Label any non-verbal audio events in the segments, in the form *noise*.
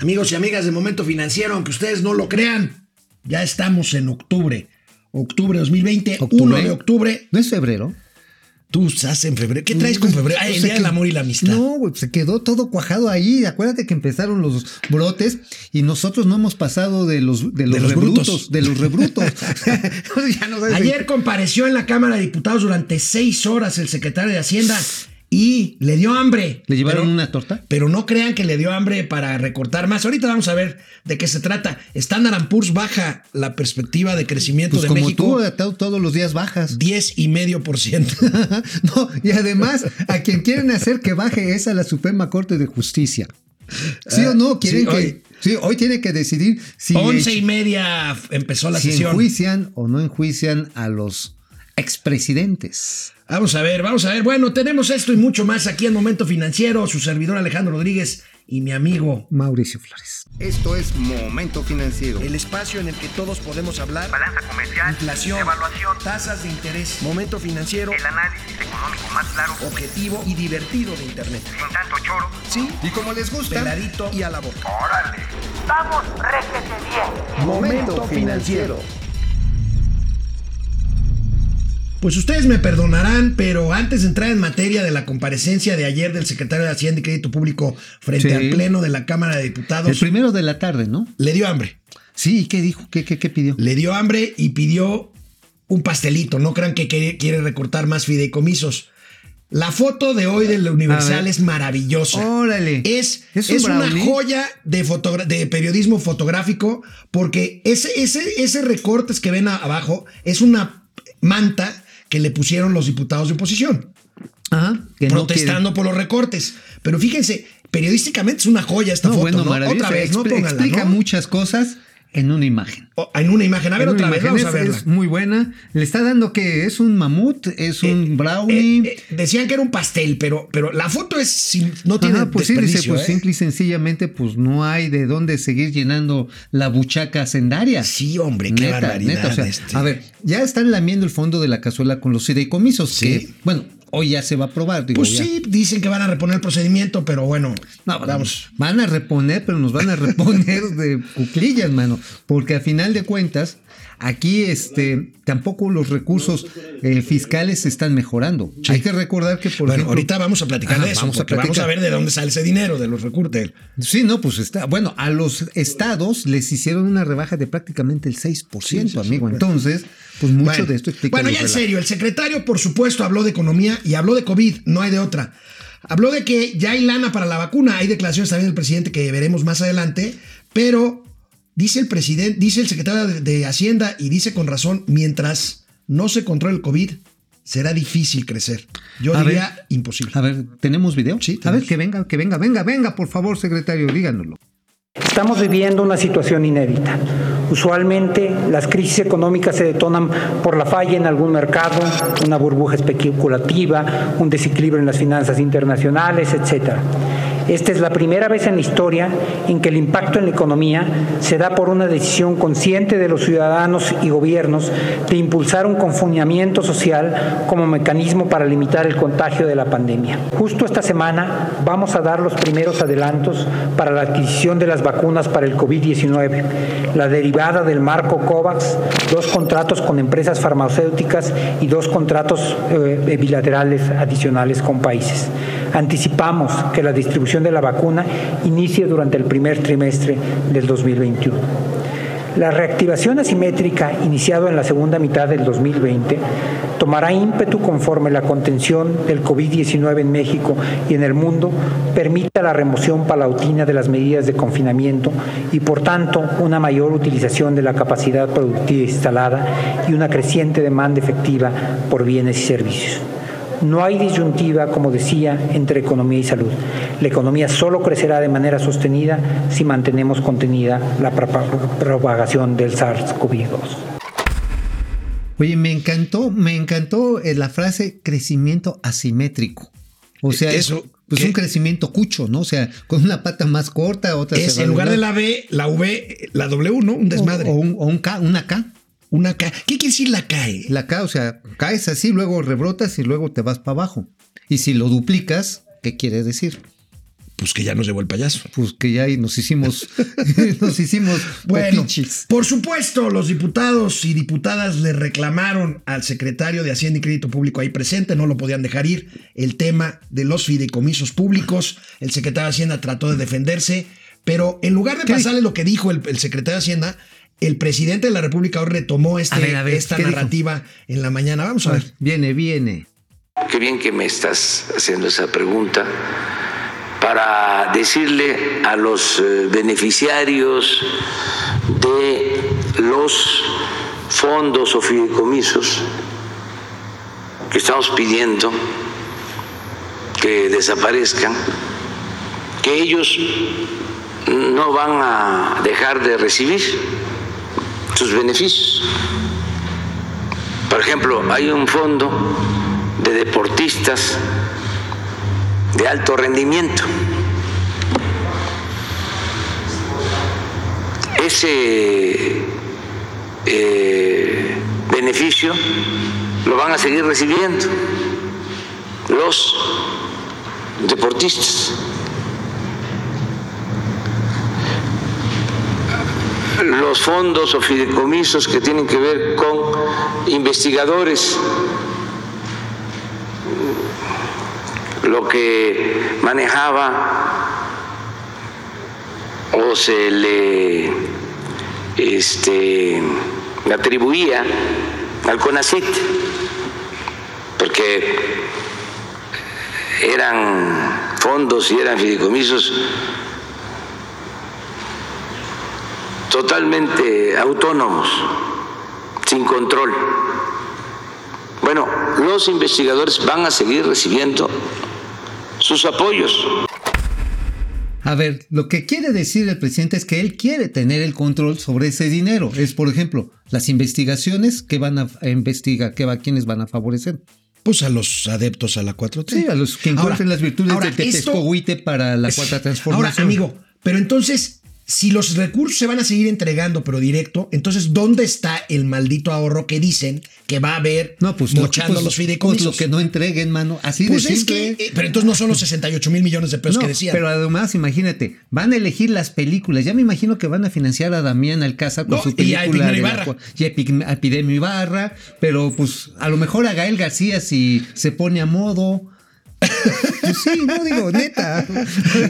Amigos y amigas de Momento Financiero, aunque ustedes no lo crean, ya estamos en octubre. Octubre 2020, ¿Octubre? 1 de octubre. ¿No es febrero? Tú estás en febrero. ¿Qué traes con febrero? Ah, el Pues día del amor y la amistad. No, güey, se quedó todo cuajado ahí. Acuérdate que empezaron los brotes y nosotros no hemos pasado de los, de los, los rebrutos, brutos. de los rebrutos. *laughs* *laughs* Ya no sabes- Ayer compareció en la Cámara de Diputados durante seis horas el secretario de Hacienda y le dio hambre. ¿Le llevaron Pero- una torta? Pero no crean que le dio hambre para recortar más. Ahorita vamos a ver de qué se trata. Standard Poor's baja la perspectiva de crecimiento Pues de como México tú, to- todos los días bajas. 10 y medio por ciento. *laughs* no, y además, a quien quieren hacer que baje es a la Suprema Corte de Justicia. ¿Sí o no? Quieren sí, que. hoy- sí, hoy tiene que decidir si, Once y media empezó la si sesión. enjuician o no enjuician a los expresidentes. Vamos a ver, vamos a ver. Bueno, tenemos esto y mucho más aquí en Momento Financiero. Su servidor Alejandro Rodríguez y mi amigo. Mauricio Flores. Esto es Momento Financiero. El espacio en el que todos podemos hablar. balanza comercial, Inflación, evaluación, tasas de interés, momento financiero, el análisis económico más claro, objetivo y divertido de Internet. sin tanto choro. Sí, Y como les gusta, peladito y a la boca. ¡Órale! ¡Vamos, réjete bien! Momento Financiero. Pues ustedes me perdonarán, pero antes de entrar en materia de la comparecencia de ayer del secretario de Hacienda y Crédito Público frente Sí. al Pleno de la Cámara de El Diputados, primero de la tarde, ¿no? le dio hambre. Sí, ¿qué dijo? ¿Qué, qué, qué pidió? Le dio hambre y pidió un pastelito. No crean que quiere, recortar más fideicomisos. La foto de hoy del Universal ver. es maravillosa. Órale. Es, ¿Es es, un una joya de, de periodismo fotográfico porque ese, ese, ese recortes que ven abajo es una manta que le pusieron los diputados de oposición, Ajá, que no protestando por los recortes. Pero fíjense, periodísticamente es una joya esta No, foto. bueno, ¿no? Otra vez, ¿no? Explica muchas cosas en una imagen. O- En una imagen. A ver En otra vez, vamos a verla. Es muy buena. Le está dando que es un mamut, es un brownie. Eh, eh, decían que era un pastel, pero, pero la foto es sin- no tiene pues sí, dice, pues ¿eh? simple y sencillamente, pues no hay de dónde seguir llenando la buchaca sendaria. Sí, hombre, qué barbaridad, o sea, este. A ver, ya están lamiendo el fondo de la cazuela con los fideicomisos, Sí. que, bueno, hoy ya se va a aprobar. Digo, Pues ya. sí, dicen que van a reponer el procedimiento, pero bueno, No, vamos. Van a reponer, pero nos van a reponer *laughs* de cuclillas, mano. Porque a final de cuentas, aquí este, tampoco los recursos eh, fiscales se están mejorando. Hay que recordar que, por bueno, ejemplo. ahorita vamos a platicar Ajá, de eso, vamos a porque vamos a platicar. ver de dónde sale ese dinero, de los recortes. Sí, no, pues está. Bueno, a los estados les hicieron una rebaja de prácticamente el 6%, Sí, amigo. Entonces, pues mucho Bueno, de esto explica. Bueno, ya en serio, el secretario, por supuesto, habló de economía y habló de COVID, no hay de otra. Habló de que ya hay lana para la vacuna, hay declaraciones también del presidente que veremos más adelante, pero dice el presidente, dice el secretario de, Hacienda y dice con razón, mientras no se controle el COVID, será difícil crecer. Yo A diría ver. imposible. A ver, ¿tenemos video? Sí, A ver, que venga, que venga, venga, venga, por favor, secretario, díganoslo. Estamos viviendo una situación inédita. Usualmente las crisis económicas se detonan por la falla en algún mercado, una burbuja especulativa, un desequilibrio en las finanzas internacionales, etc. Esta es la primera vez en la historia en que el impacto en la economía se da por una decisión consciente de los ciudadanos y gobiernos de impulsar un confinamiento social como mecanismo para limitar el contagio de la pandemia. Justo esta semana vamos a dar los primeros adelantos para la adquisición de las vacunas para el COVID-19, la derivada del marco COVAX, dos contratos con empresas farmacéuticas y dos contratos eh, bilaterales adicionales con países. Anticipamos que la distribución de la vacuna inicie durante el primer trimestre del 2021. La reactivación asimétrica iniciado en la segunda mitad del 2020 tomará ímpetu conforme la contención del COVID-19 en México y en el mundo permita la remoción palautina de las medidas de confinamiento y por tanto una mayor utilización de la capacidad productiva instalada y una creciente demanda efectiva por bienes y servicios. No hay disyuntiva, como decía, entre economía y salud. La economía solo crecerá de manera sostenida si mantenemos contenida la propa- propagación del SARS-CoV-2. Oye, me encantó, me encantó eh, la frase crecimiento asimétrico. O sea, Eso, pues ¿qué? un crecimiento cucho, ¿no? O sea, con una pata más corta, otra se Es va en lugar de la B, la V, la W, ¿no? Un desmadre. O, o un, o un K, una K. Una K. ¿Qué quiere decir la eh? La K, o sea, caes así, luego rebrotas y luego te vas para abajo. Y si lo duplicas, ¿qué quiere decir? Pues que ya nos llevó el payaso. Pues que ya nos hicimos, *laughs* *laughs* nos hicimos Bueno, por supuesto, los diputados y diputadas le reclamaron al secretario de Hacienda y Crédito Público ahí presente, no lo podían dejar ir, el tema de los fideicomisos públicos. El secretario de Hacienda trató de defenderse, pero en lugar de ¿Qué pasarle lo que dijo el, el secretario de Hacienda, el presidente de la República hoy retomó este, A ver, a ver, esta narrativa en la mañana. Vamos a ver. Viene, viene. Qué bien que me estás haciendo esa pregunta para decirle a los eh, beneficiarios de los fondos o fideicomisos que estamos pidiendo que desaparezcan, que ellos no van a dejar de recibir sus beneficios. Por ejemplo, hay un fondo de deportistas de alto rendimiento. Ese eh, beneficio lo van a seguir recibiendo los deportistas. Los fondos o fideicomisos que tienen que ver con investigadores. Lo que manejaba o se le este, atribuía al CONACYT, porque eran fondos y eran fideicomisos totalmente autónomos, sin control. Bueno, los investigadores van a seguir recibiendo sus apoyos. A ver, lo que quiere decir el presidente es que él quiere tener el control sobre ese dinero. Es, por ejemplo, las investigaciones que van a investigar, que va, quiénes van a favorecer. Pues a los adeptos a la 4T. Sí, a los que encuentren Ahora- las virtudes ahora, de esto- Tetescohuite para la cuarta transformación. Ahora, amigo, pero entonces, si los recursos se van a seguir entregando, pero directo, entonces, ¿dónde está el maldito ahorro que dicen que va a haber no, pues, mochando pues, los fideicomisos? pues lo que no entreguen, mano. Así Pues de es simple. que, eh, pero entonces no son los *laughs* 68 mil millones de pesos No, que decían. pero además, imagínate, van a elegir las películas. Ya me imagino que van a financiar a Damián Alcázar con No, su y a película. Ibarra. y a Epi- a Epidemio Ibarra, pero pues a lo mejor a Gael García si se pone a modo. Pues sí, no digo, neta.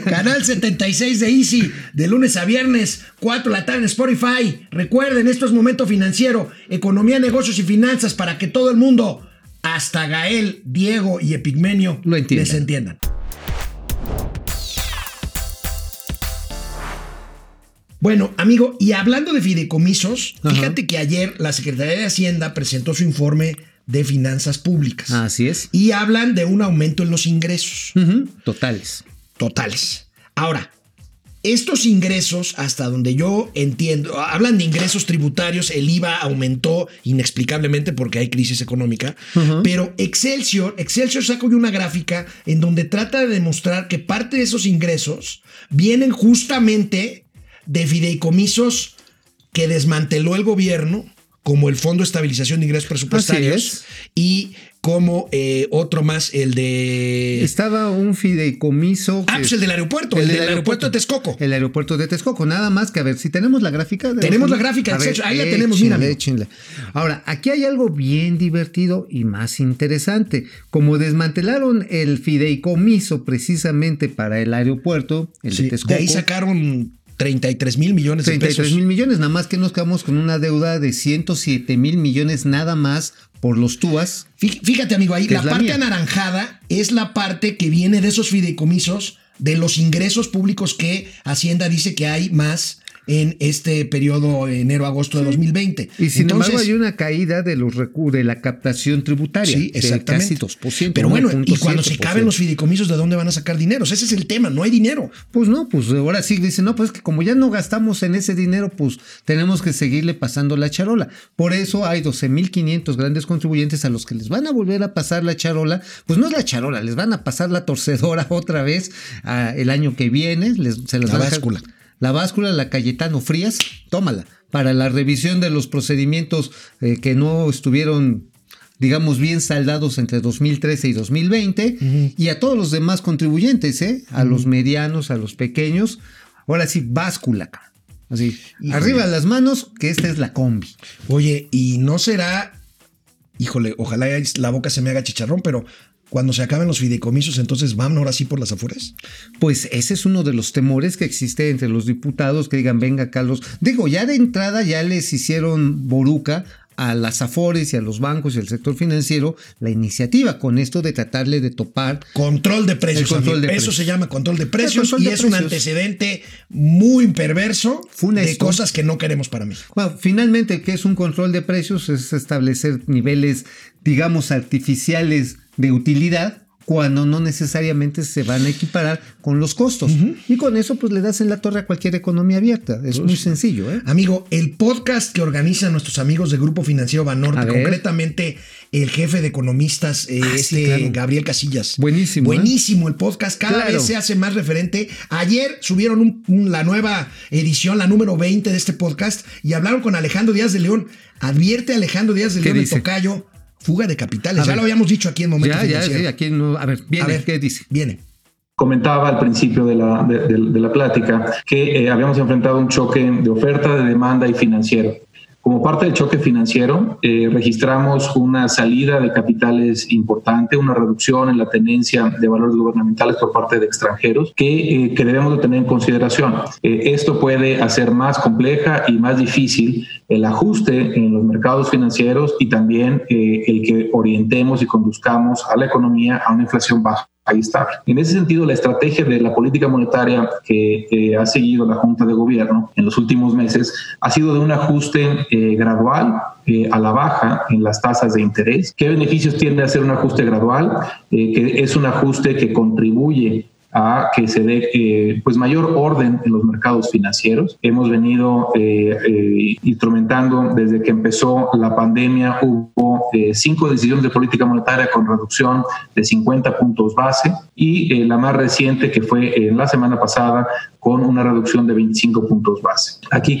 Canal 76 de Easy, de lunes a viernes, 4 de la tarde en Spotify. Recuerden, esto es Momento Financiero, economía, negocios y finanzas para que todo el mundo, hasta Gael, Diego y Epigmenio, Lo entiendan. les entiendan. Bueno, amigo, y hablando de fideicomisos, Ajá. fíjate que ayer la Secretaría de Hacienda presentó su informe de finanzas públicas. Así es. Y hablan de un aumento en los ingresos Totales. totales. Ahora, estos ingresos, hasta donde yo entiendo, hablan de ingresos tributarios, el IVA aumentó inexplicablemente porque hay crisis económica, pero Excelsior, Excelsior sacó una gráfica en donde trata de demostrar que parte de esos ingresos vienen justamente de fideicomisos que desmanteló el gobierno, como el Fondo de Estabilización de Ingresos Presupuestarios, es. y como eh, otro más, el de... Estaba un fideicomiso. Ah, pues el del aeropuerto, el, del aeropuerto de Texcoco. El aeropuerto de Texcoco. Nada más que a ver, si tenemos la gráfica. de- Tenemos la gráfica, ver, ahí la tenemos, mira, échenle. Ahora, aquí hay algo bien divertido y más interesante. Como desmantelaron el fideicomiso precisamente para el aeropuerto, el Sí, de Texcoco. de ahí sacaron 33 mil millones de 33 pesos. mil millones, nada más que nos quedamos con una deuda de 107 mil millones nada más por los TUAS. Fí- Fíjate, amigo, ahí la la parte mía. anaranjada es la parte que viene de esos fideicomisos, de los ingresos públicos que Hacienda dice que hay más en este periodo enero-agosto de 2020. Y sin Entonces, embargo hay una caída de los de la captación tributaria. Sí, de exactamente. casi 2%. Pero bueno, y 1.7%. cuando se caben los fideicomisos, ¿de dónde van a sacar dinero? Ese es el tema, no hay dinero. Pues no, pues ahora sí dicen, no, pues es que como ya no gastamos en ese dinero, pues tenemos que seguirle pasando la charola. Por eso hay 12.500 grandes contribuyentes a los que les van a volver a pasar la charola. Pues no es la charola, les van a pasar la torcedora *laughs* otra vez ah, el año que viene. Les, se las La van a dejar- báscula. La báscula, la Cayetano Frías, tómala. Para la revisión de los procedimientos eh, que no estuvieron digamos, bien saldados entre 2013 y 2020, y a todos los demás contribuyentes, ¿eh? A los medianos, a los pequeños. Ahora sí, báscula. Así, Híjole. arriba las manos, que esta es la combi. Oye, y no será, híjole, ojalá la boca se me haga chicharrón, pero cuando se acaben los fideicomisos, entonces van ahora sí por las afueras. Pues ese es uno de los temores que existe entre los diputados que digan, venga Carlos, digo, ya de entrada ya les hicieron boruca a las afores y a los bancos y al sector financiero la iniciativa con esto de tratarle de topar Control de precios. Control de Eso precios. se llama control de precios control y de es un antecedente muy perverso de cosas que no queremos para México. Bueno, finalmente, ¿qué es un control de precios? Es establecer niveles, digamos, artificiales de utilidad cuando no necesariamente se van a equiparar con los costos. Y con eso, pues le das en la torre a cualquier economía abierta. Es muy sencillo, ¿eh? Amigo, el podcast que organizan nuestros amigos de Grupo Financiero A Banorte, concretamente el jefe de economistas, eh, Ah, sí, este claro. Gabriel Casillas. Buenísimo, ¿eh? Buenísimo el podcast, cada Claro. vez se hace más referente. Ayer subieron un- un- la nueva edición, la número 20 de este podcast, y hablaron con Alejandro Díaz de León. Advierte Alejandro Díaz de ¿Qué León, el tocayo, fuga de capitales. A ya ver. lo habíamos dicho aquí en Momento Ya, ya, Financiero. sí, aquí no. A ver, viene, A ver, ¿qué dice? Viene. Comentaba al principio de la, de, de- de la plática que eh, habíamos enfrentado un choque de oferta, de demanda y financiero. Como parte del choque financiero, eh, registramos una salida de capitales importante, una reducción en la tenencia de valores gubernamentales por parte de extranjeros que, eh, que debemos de tener en consideración. Eh, esto puede hacer más compleja y más difícil el ajuste en los mercados financieros y también eh, el que orientemos y conduzcamos a la economía a una inflación baja ahí está. En ese sentido, la estrategia de la política monetaria que eh, ha seguido la Junta de Gobierno en los últimos meses ha sido de un ajuste eh, gradual eh, a la baja en las tasas de interés. ¿Qué beneficios tiene hacer un ajuste gradual? Eh, que es un ajuste que contribuye a que se dé eh, pues mayor orden en los mercados financieros. Hemos venido eh, eh, instrumentando desde que empezó la pandemia, hubo eh, cinco decisiones de política monetaria con reducción de 50 puntos base y eh, la más reciente que fue en la semana pasada con una reducción de 25 puntos base. Aquí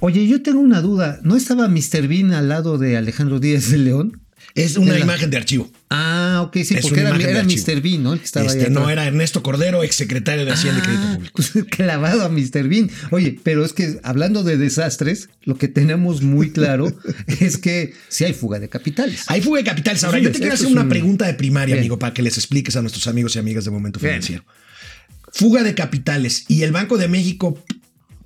Oye, yo tengo una duda. ¿No estaba Mr. Bean al lado de Alejandro Díaz de León? Es una la- imagen de archivo. Ah, ok, sí, Es porque era, era. Mr. Bean, ¿no? El que estaba ahí Este, no, era Ernesto Cordero, exsecretario de Hacienda y Crédito Ah, Público. pues, *laughs* clavado a Mr. Bean. Oye, pero es que hablando de desastres, lo que tenemos muy claro *laughs* es que sí hay fuga de capitales. Hay fuga de capitales. Ahora, Sí, yo te quiero hacer una un- pregunta de primaria, Bien. amigo, para que les expliques a nuestros amigos y amigas de Momento Bien. Financiero. Fuga de capitales y el Banco de México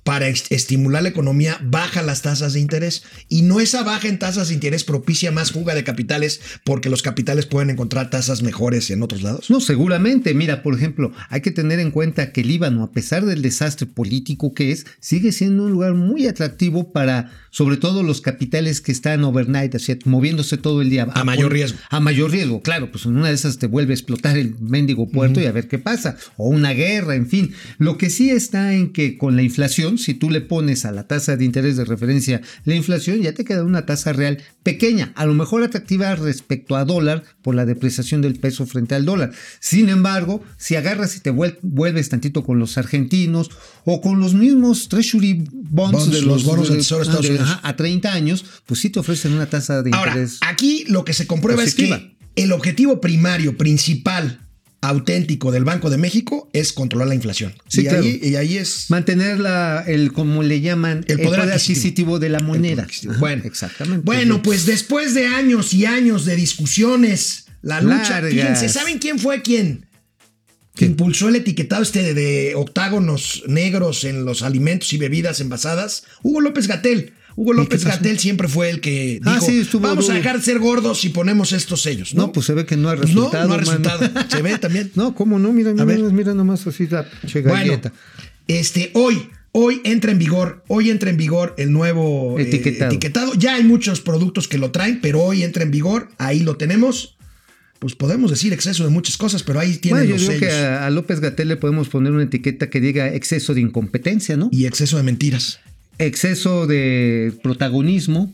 para est- estimular la economía baja las tasas de interés y no esa baja en tasas de interés propicia más fuga de capitales porque los capitales pueden encontrar tasas mejores en otros lados. No, seguramente. Mira, por ejemplo, hay que tener en cuenta que el Líbano, a pesar del desastre político que es, sigue siendo un lugar muy atractivo para, sobre todo, los capitales que están overnight, así, moviéndose todo el día. A mayor riesgo. A mayor riesgo, claro. Pues en una de esas te vuelve a explotar el mendigo puerto y a ver qué pasa. O una guerra, en fin. Lo que sí está en que con la inflación, si tú le pones a la tasa de interés de referencia la inflación, ya te queda una tasa real pequeña, a lo mejor atractiva respecto a dólar por la depreciación del peso frente al dólar. Sin embargo, si agarras y te vuel- vuelves tantito con los argentinos o con los mismos treasury bonds, Bonds, de los los, bonos del de- Tesoro de Estados Unidos. ajá, a 30 años, pues sí te ofrecen una tasa de Ahora, interés. aquí lo que se comprueba es que el objetivo primario, principal, auténtico del Banco de México es controlar la inflación. Sí, y, claro. ahí, y ahí es... Mantener la, el, como le llaman, El poder adquisitivo. de la moneda. Ajá, Bueno, exactamente. Bueno, pues después de años y años de discusiones, la lucha, Largas. ¿quién, ¿se saben quién fue quién? Que impulsó el etiquetado este de octágonos negros en los alimentos y bebidas envasadas? Hugo López Gatel. Hugo López Gatel siempre fue el que Ah, dijo, sí, estuvo vamos a dejar de ser gordos si ponemos estos sellos. No, No, pues se ve que no ha Pues no, resultado. no ha mano. resultado. Se ve también. *laughs* No, ¿cómo no? Mira, mira, mira nomás así la che Bueno, este, hoy, hoy entra en vigor, hoy entra en vigor el nuevo eh, Etiquetado. Ya hay muchos productos que lo traen, pero hoy entra en vigor, ahí lo tenemos. Pues podemos decir exceso de muchas cosas, pero ahí tienen Bueno, yo los que sellos. a, a López Gatel le podemos poner una etiqueta que diga exceso de incompetencia, ¿no? Y exceso de mentiras. Exceso de protagonismo,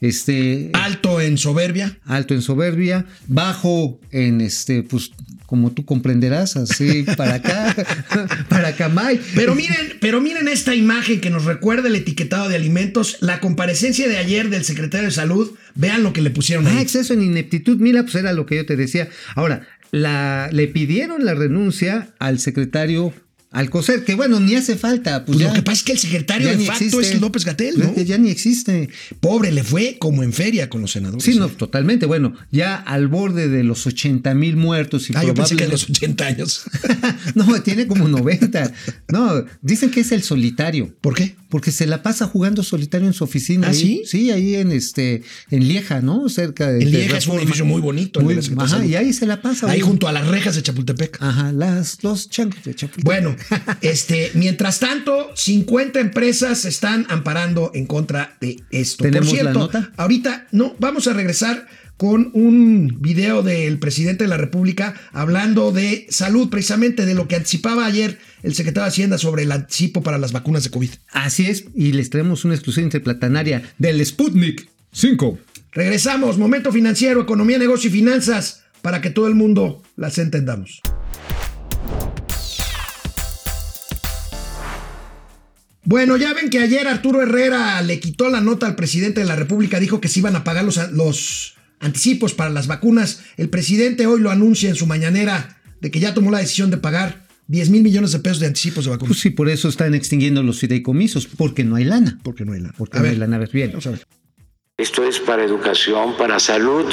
este Alto en soberbia. alto en soberbia, bajo en este, pues como tú comprenderás, así para acá, *laughs* para Camay. Pero miren, pero miren esta imagen que nos recuerda el etiquetado de alimentos, la comparecencia de ayer del secretario de Salud, vean lo que le pusieron Ah, ahí. exceso en ineptitud, mira, pues era lo que yo te decía. Ahora, la, le pidieron la renuncia al secretario Alcocer, que bueno, ni hace falta. Pues, Pues ya, lo que pasa es que el secretario de facto existe. es López Gatel, ¿no? Es que Ya ni existe. Pobre, le fue como en feria con los senadores. Sí, no, totalmente. Bueno, ya al borde de los 80 mil muertos y Ah, yo pensé que probablemente- los 80 años. *laughs* no, tiene como 90. No, dicen que es el solitario. ¿Por qué? Porque se la pasa jugando solitario en su oficina. ¿Ah, ahí. sí? Sí, ahí en este, en Lieja, ¿no? Cerca de. En de Lieja es un edificio muy bonito. Muy- la ajá, y ahí se la pasa. Ahí junto a las rejas de Chapultepec. Ajá, las, los changos de Chapultepec. Bueno, *laughs* este, mientras tanto, 50 empresas se están amparando en contra de esto. ¿Tenemos Por la cierto, nota? ahorita no, vamos a regresar con un video del presidente de la República hablando de salud, precisamente de lo que anticipaba ayer el secretario de Hacienda sobre el anticipo para las vacunas de COVID. Así es, y les traemos una exclusiva interplatanaria del Sputnik 5. Regresamos, momento financiero, economía, negocio y finanzas, para que todo el mundo las entendamos. Bueno, ya ven que ayer Arturo Herrera le quitó la nota al presidente de la República, dijo que se iban a pagar los, los anticipos para las vacunas. El presidente hoy lo anuncia en su mañanera de que ya tomó la decisión de pagar 10 mil millones de pesos de anticipos de vacunas. Pues sí, por eso están extinguiendo los fideicomisos, porque no hay lana. Porque no hay lana. Porque A no ver, hay lana. A ver, bien. vamos a ver. Esto es para educación, para salud.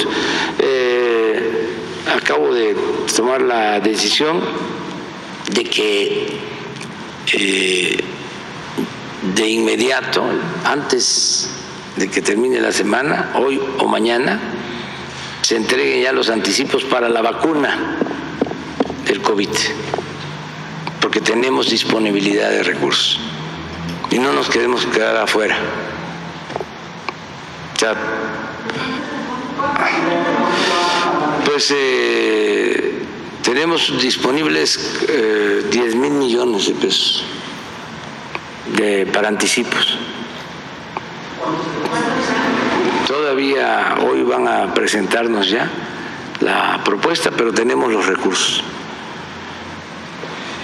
Eh, acabo de tomar la decisión de que eh, de inmediato, antes de que termine la semana, hoy o mañana, se entreguen ya los anticipos para la vacuna del COVID, porque tenemos disponibilidad de recursos y no nos queremos quedar afuera. O pues eh, tenemos disponibles eh, 10 mil millones de pesos de, para anticipos. Todavía hoy van a presentarnos ya la propuesta, pero tenemos los recursos.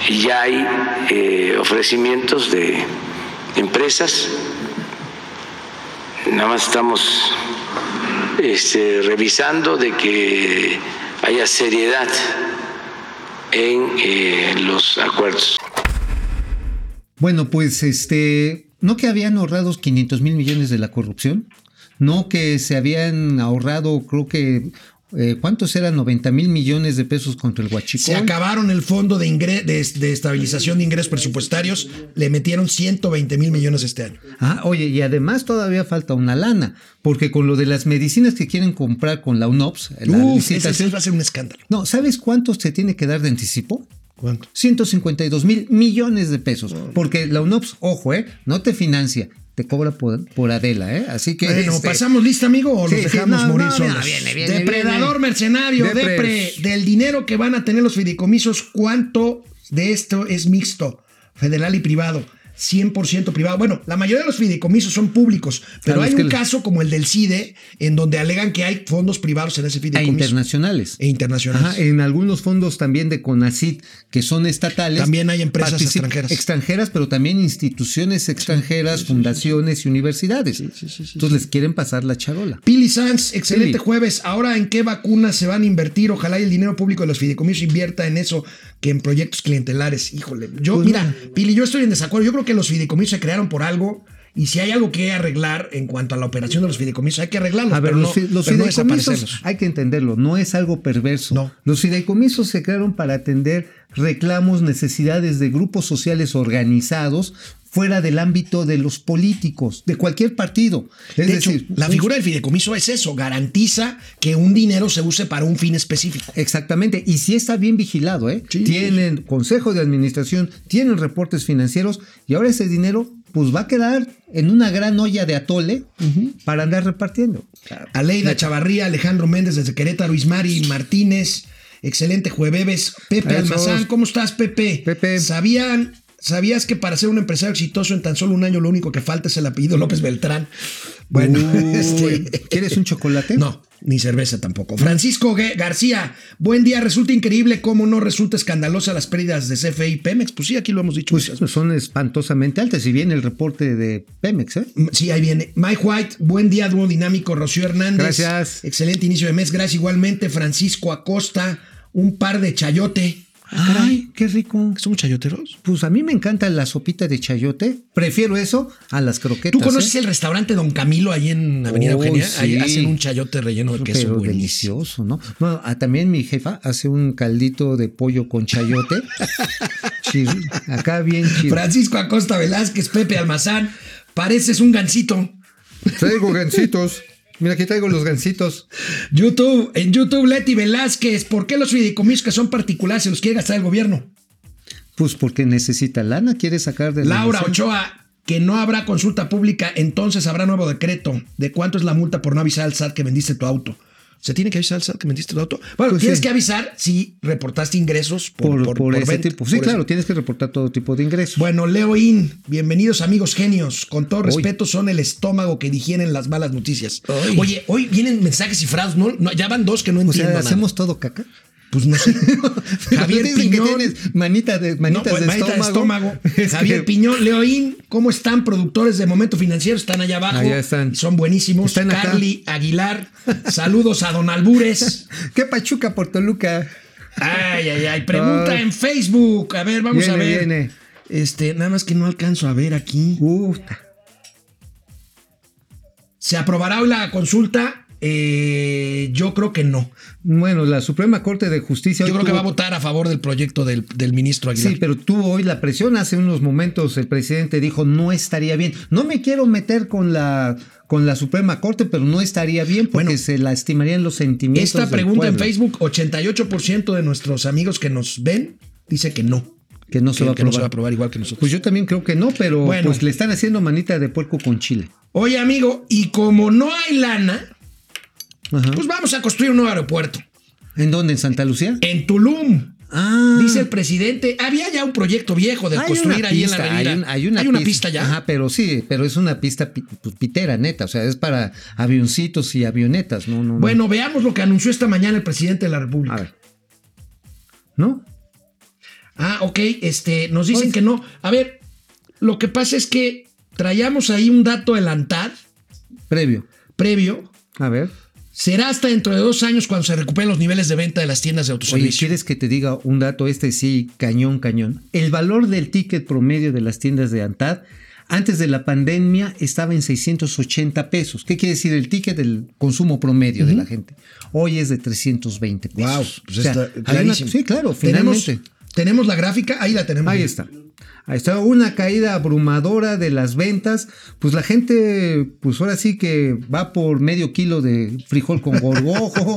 Y ya hay eh, ofrecimientos de empresas Nada más estamos este, revisando de que haya seriedad en eh, los acuerdos. Bueno, pues este, ¿no que habían ahorrado 500 mil millones de la corrupción? ¿No que se habían ahorrado, creo que, eh, ¿cuántos eran? 90 mil millones de pesos contra el Se Huachicol. acabaron el fondo de, ingre- de, de estabilización de ingresos presupuestarios, le metieron 120 mil millones este año. Ah, oye, y además todavía falta una lana, porque con lo de las medicinas que quieren comprar con la UNOPS, la Uf, licitación. va a ser un escándalo. No, ¿sabes cuánto se tiene que dar de anticipo? ¿Cuánto? 152 mil millones de pesos. Porque la UNOPS, ojo, ¿eh? No te financia, te cobra por, por Adela, ¿eh? Así que. Bueno, este, ¿pasamos lista, amigo, o Sí, nos sí, dejamos no, morir no, solos? no, viene, viene, Depredador viene. mercenario, Depre. depre, del dinero que van a tener los fideicomisos, ¿cuánto de esto es mixto, federal y privado? 100% privado. Bueno, la mayoría de los fideicomisos son públicos, pero hay un caso como el del CIDE, en donde alegan que hay fondos privados en ese E fideicomiso. internacionales. E internacionales. Ajá, en algunos fondos también de CONACIT, que son estatales. También hay empresas extranjeras. Extranjeras, pero también instituciones extranjeras, fundaciones y universidades. Entonces les quieren pasar la charola. Pili Sanz, excelente Pili. jueves. Ahora, ¿en qué vacunas se van a invertir? Ojalá y el dinero público de los fideicomisos invierta en eso que en proyectos clientelares. Híjole, yo, Pues mira. Pili, yo estoy en desacuerdo. Yo creo que los fideicomisos se crearon por algo. Y si hay algo que arreglar en cuanto a la operación de los fideicomisos, hay que arreglarlo. A ver, pero los, no, los pero fideicomisos, hay que entenderlo, no es algo perverso. No. Los fideicomisos se crearon para atender reclamos, necesidades de grupos sociales organizados fuera del ámbito de los políticos, de cualquier partido. Es de hecho, decir, la un- figura del fideicomiso es eso, garantiza que un dinero se use para un fin específico. Exactamente, y si está bien vigilado, ¿eh? Sí, tienen consejo de administración, tienen reportes financieros y ahora ese dinero pues va a quedar en una gran olla de atole para andar repartiendo. Aleida Chavarría, Alejandro Méndez desde Querétaro, Ismari Martínez, excelente jueves. Pepe. Almazán, ¿cómo estás, Pepe? Pepe. ¿Sabían, ¿Sabías que para ser un empresario exitoso en tan solo un año lo único que falta es el apellido López Beltrán? Bueno, Uy, *laughs* este, ¿Quieres un chocolate? no, ni cerveza tampoco. Francisco García, buen día. Resulta increíble cómo no resulta escandalosa las pérdidas de CFE y Pemex. Pues sí, aquí lo hemos dicho. Pues son espantosamente altas. Si viene el reporte de Pemex, ¿eh? Sí, ahí viene. Mike White, buen día, dúo dinámico. Rocío Hernández. Gracias. Excelente inicio de mes. Gracias igualmente. Francisco Acosta, un par de chayote. Ay, qué rico. ¿Somos chayoteros? Pues a mí me encanta la sopita de chayote. Prefiero eso a las croquetas. ¿Tú conoces ¿eh? el restaurante Don Camilo ahí en Avenida Eugenia? Ahí sí. hacen un chayote relleno de queso Pero buenísimo. delicioso, ¿no? Bueno, ah, también mi jefa hace un caldito de pollo con chayote. *laughs* Chido. Acá bien chido. Francisco Acosta Velázquez, Pepe Almazán, pareces un gancito. Traigo gancitos. Mira, aquí traigo los gancitos. YouTube, en YouTube, Leti Velázquez, ¿por qué los fideicomisos que son particulares se los quiere gastar el gobierno? Pues porque necesita lana, quiere sacar de la Laura nación. Ochoa, que no habrá consulta pública, entonces habrá nuevo decreto. ¿De cuánto es la multa por no avisar al SAT que vendiste tu auto? ¿Se tiene que avisar al SAT que vendiste tu auto? Bueno, Pues tienes sí. que avisar si reportaste ingresos por, Por, por- por ese venta, tipo. Sí, por claro, ese- tienes que reportar todo tipo de ingresos. Bueno, Leo In, bienvenidos amigos genios. Con todo respeto, son el estómago que digieren las malas noticias. Oye, hoy vienen mensajes cifrados, ¿no? No, ya van dos que no o entiendo. sea, nada. ¿hacemos todo caca? Pues no sé. *laughs* Javier Dicen que Piñón. tienes manita de, manitas de, manita estómago. *laughs* Es Javier que- Piñón, Leoín, ¿cómo están? Productores de Momento Financiero, están allá abajo. Allá están. Son buenísimos. Están acá. Carly Aguilar, saludos a Don Albures. *laughs* ¿Qué pachuca por Toluca? Ay, ay, ay. Pregunta Ay. en Facebook. A ver, vamos a ver. viene. Este, nada más que no alcanzo a ver aquí. Uf, ¿Se aprobará hoy la consulta? Eh, yo creo que no. bueno, la Suprema Corte de Justicia. Yo creo que va a votar a favor del proyecto del, del ministro Aguilar. Sí, pero tuvo hoy la presión. Hace unos momentos el presidente dijo no estaría bien. No me quiero meter con la con la Suprema Corte, pero no estaría bien porque Bueno, se lastimarían los sentimientos. Esta del pregunta en. Facebook, 88% de nuestros amigos que nos ven dice que no. que no se que, va a que no se va a aprobar. aprobar igual que nosotros. Pues yo también creo que no, pero Bueno. pues le están haciendo manita de puerco con chile. Oye, amigo, y como no hay lana, Ajá. pues vamos a construir un nuevo aeropuerto. ¿En dónde? ¿En Santa Lucía? En Tulum. Ah. Dice el presidente, había ya un proyecto viejo de Hay construir ahí en la pista, avenida. Hay, un- hay una, pista, ya. Ajá, pero sí, pero es una pista pi- pues, pitera, neta. O sea, es para avioncitos y avionetas, no, no. no. Bueno, veamos lo que anunció esta mañana el presidente de la República. a ver. ¿No? Ah, ok, este, nos dicen Oye. que no. A ver, lo que pasa es que traíamos ahí un dato del ANTAD Previo. previo. A ver. Será hasta dentro de dos años cuando se recuperen los niveles de venta de las tiendas de Oye, autoservicio. ¿quieres que te diga un dato este sí, cañón, cañón? El valor del ticket promedio de las tiendas de Antad antes de la pandemia estaba en 680 pesos. ¿Qué quiere decir el ticket del consumo promedio de la gente? Hoy es de 320 pesos. Wow, pues O sea, está una- clarísimo. sí, claro, ¿Tenemos, finalmente. tenemos la gráfica, ahí la tenemos. Ahí está. Ahí está una caída abrumadora de las ventas. Pues la gente, pues ahora sí que va por medio kilo de frijol con *laughs* gorgojo,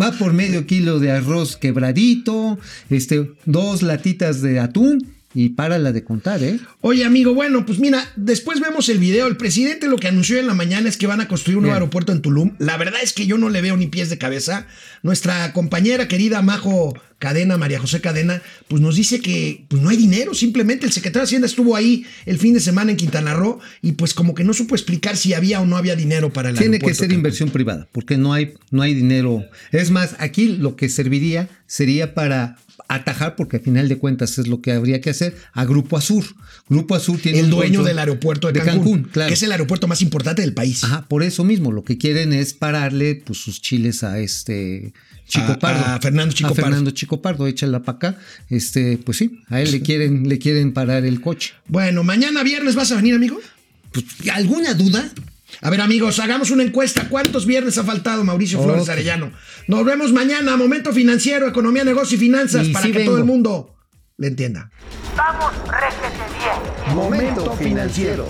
va por medio kilo de arroz quebradito, este, dos latitas de atún y párala de contar, ¿eh? Oye, amigo, bueno, pues mira, después vemos el video. El presidente lo que anunció en la mañana es que van a construir un nuevo Bien. aeropuerto en Tulum. La verdad es que yo no le veo ni pies de cabeza. Nuestra compañera querida Majo Cadena, María José Cadena, pues nos dice que pues no hay dinero. Simplemente el secretario de Hacienda estuvo ahí el fin de semana en Quintana Roo y pues como que no supo explicar si había o no había dinero para el Tiene que aeropuerto. ser inversión privada, porque no hay, no hay dinero. Es más, aquí lo que serviría sería para atajar, porque al final de cuentas es lo que habría que hacer, a Grupo Azur. Grupo Azur tiene El dueño del aeropuerto de Cancún, claro. que es el aeropuerto más importante del país. Ajá, por eso mismo, lo que quieren es pararle pues, sus chiles a este Chico A- Pardo. a Fernando Chico A Pardo. Fernando Chico Pardo, échala para acá. Este, pues sí, a él le quieren, le quieren parar el coche. Bueno, mañana viernes vas a venir, amigo. Pues, ¿Alguna duda? A ver, amigos, hagamos una encuesta. ¿Cuántos viernes ha faltado Mauricio Flores. Arellano? Nos vemos mañana. Momento financiero, economía, negocio y finanzas Y para sí que vengo. todo el mundo le entienda. Vamos, réjete bien. Momento financiero.